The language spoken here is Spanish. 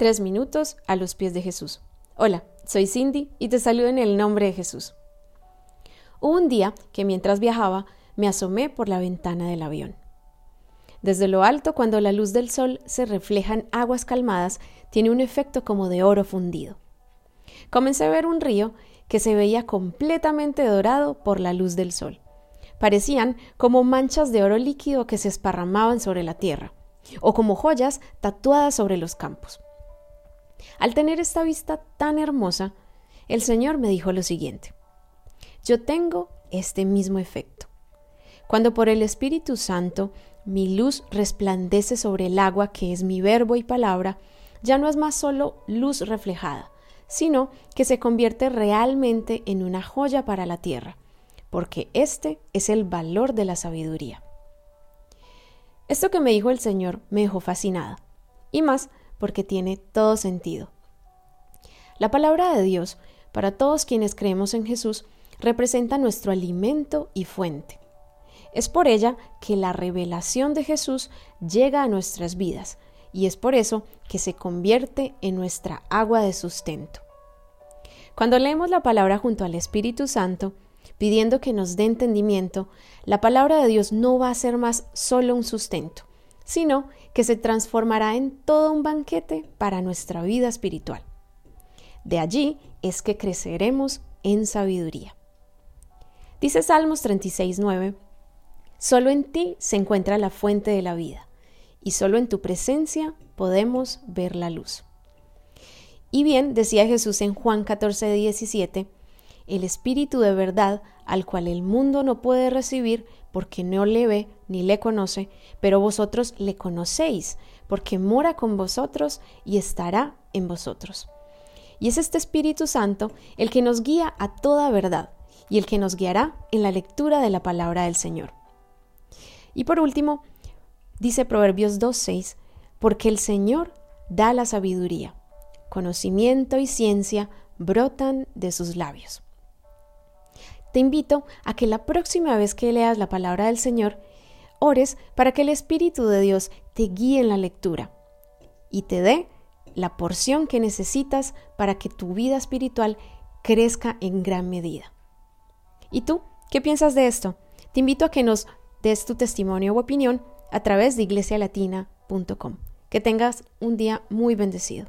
Tres minutos a los pies de Jesús. Hola, soy Cindy y te saludo en el nombre de Jesús. Hubo un día que mientras viajaba me asomé por la ventana del avión. Desde lo alto, cuando la luz del sol se refleja en aguas calmadas, tiene un efecto como de oro fundido. Comencé a ver un río que se veía completamente dorado por la luz del sol. Parecían como manchas de oro líquido que se esparramaban sobre la tierra, o como joyas tatuadas sobre los campos. Al tener esta vista tan hermosa, el Señor me dijo lo siguiente. Yo tengo este mismo efecto. Cuando por el Espíritu Santo mi luz resplandece sobre el agua que es mi verbo y palabra, ya no es más solo luz reflejada, sino que se convierte realmente en una joya para la tierra, porque este es el valor de la sabiduría. Esto que me dijo el Señor me dejó fascinada, y más porque tiene todo sentido. La palabra de Dios, para todos quienes creemos en Jesús, representa nuestro alimento y fuente. Es por ella que la revelación de Jesús llega a nuestras vidas y es por eso que se convierte en nuestra agua de sustento. Cuando leemos la palabra junto al Espíritu Santo, pidiendo que nos dé entendimiento, la palabra de Dios no va a ser más solo un sustento, sino que se transformará en todo un banquete para nuestra vida espiritual. De allí es que creceremos en sabiduría. Dice Salmos 36.9, Solo en ti se encuentra la fuente de la vida, y solo en tu presencia podemos ver la luz. Y bien, decía Jesús en Juan 14.17, el Espíritu de verdad, al cual el mundo no puede recibir porque no le ve ni le conoce, pero vosotros le conocéis, porque mora con vosotros y estará en vosotros. Y es este Espíritu Santo el que nos guía a toda verdad y el que nos guiará en la lectura de la palabra del Señor. Y por último, dice Proverbios 2.6, porque el Señor da la sabiduría, conocimiento y ciencia brotan de sus labios. Te invito a que la próxima vez que leas la palabra del Señor, ores para que el Espíritu de Dios te guíe en la lectura y te dé la porción que necesitas para que tu vida espiritual crezca en gran medida. ¿Y tú qué piensas de esto? Te invito a que nos des tu testimonio u opinión a través de iglesialatina.com. Que tengas un día muy bendecido.